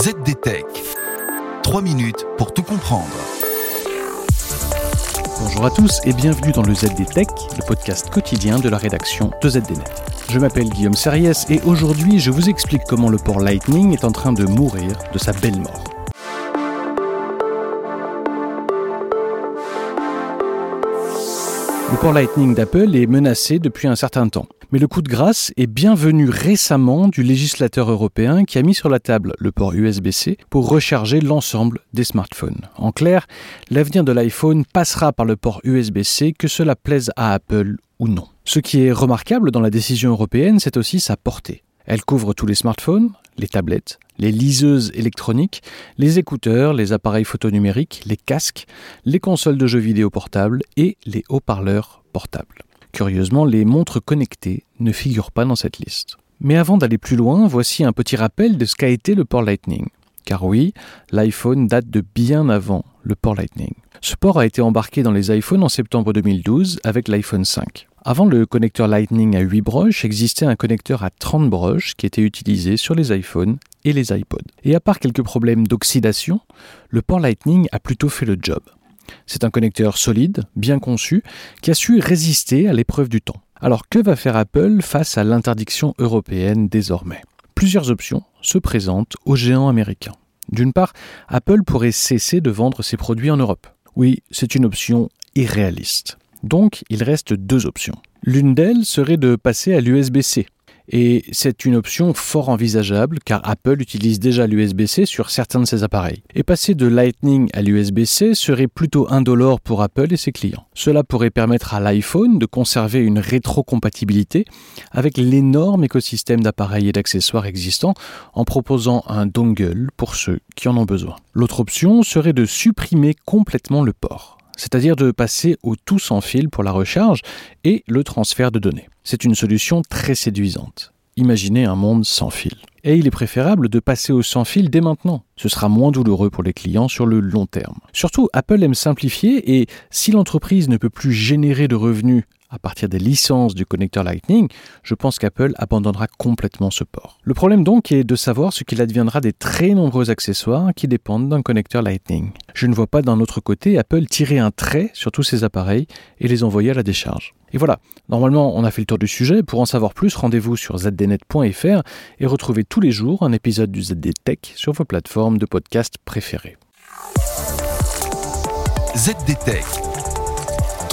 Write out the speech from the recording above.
ZDTech. 3 minutes pour tout comprendre. Bonjour à tous et bienvenue dans le ZDTech, le podcast quotidien de la rédaction de ZDNet. Je m'appelle Guillaume Serriès et aujourd'hui je vous explique comment le port Lightning est en train de mourir de sa belle mort. Le port Lightning d'Apple est menacé depuis un certain temps. Mais le coup de grâce est bienvenu récemment du législateur européen qui a mis sur la table le port USB-C pour recharger l'ensemble des smartphones. En clair, l'avenir de l'iPhone passera par le port USB-C, que cela plaise à Apple ou non. Ce qui est remarquable dans la décision européenne, c'est aussi sa portée. Elle couvre tous les smartphones, les tablettes, les liseuses électroniques, les écouteurs, les appareils photonumériques, les casques, les consoles de jeux vidéo portables et les haut-parleurs portables. Curieusement, les montres connectées ne figurent pas dans cette liste. Mais avant d'aller plus loin, voici un petit rappel de ce qu'a été le port Lightning. Car oui, l'iPhone date de bien avant le port Lightning. Ce port a été embarqué dans les iPhones en septembre 2012 avec l'iPhone 5. Avant le connecteur Lightning à 8 broches, existait un connecteur à 30 broches qui était utilisé sur les iPhones et les iPods. Et à part quelques problèmes d'oxydation, le port Lightning a plutôt fait le job. C'est un connecteur solide, bien conçu, qui a su résister à l'épreuve du temps. Alors que va faire Apple face à l'interdiction européenne désormais? Plusieurs options se présentent aux géants américains. D'une part, Apple pourrait cesser de vendre ses produits en Europe. Oui, c'est une option irréaliste. Donc, il reste deux options. L'une d'elles serait de passer à l'USB-C, et c'est une option fort envisageable car Apple utilise déjà l'USB-C sur certains de ses appareils. Et passer de Lightning à l'USB-C serait plutôt indolore pour Apple et ses clients. Cela pourrait permettre à l'iPhone de conserver une rétrocompatibilité avec l'énorme écosystème d'appareils et d'accessoires existants en proposant un dongle pour ceux qui en ont besoin. L'autre option serait de supprimer complètement le port c'est-à-dire de passer au tout sans fil pour la recharge et le transfert de données. C'est une solution très séduisante. Imaginez un monde sans fil. Et il est préférable de passer au sans fil dès maintenant. Ce sera moins douloureux pour les clients sur le long terme. Surtout, Apple aime simplifier et si l'entreprise ne peut plus générer de revenus à partir des licences du connecteur Lightning, je pense qu'Apple abandonnera complètement ce port. Le problème donc est de savoir ce qu'il adviendra des très nombreux accessoires qui dépendent d'un connecteur Lightning. Je ne vois pas d'un autre côté Apple tirer un trait sur tous ces appareils et les envoyer à la décharge. Et voilà, normalement on a fait le tour du sujet. Pour en savoir plus, rendez-vous sur zdnet.fr et retrouvez tous les jours un épisode du ZD Tech sur vos plateformes de podcast préférées. ZD Tech.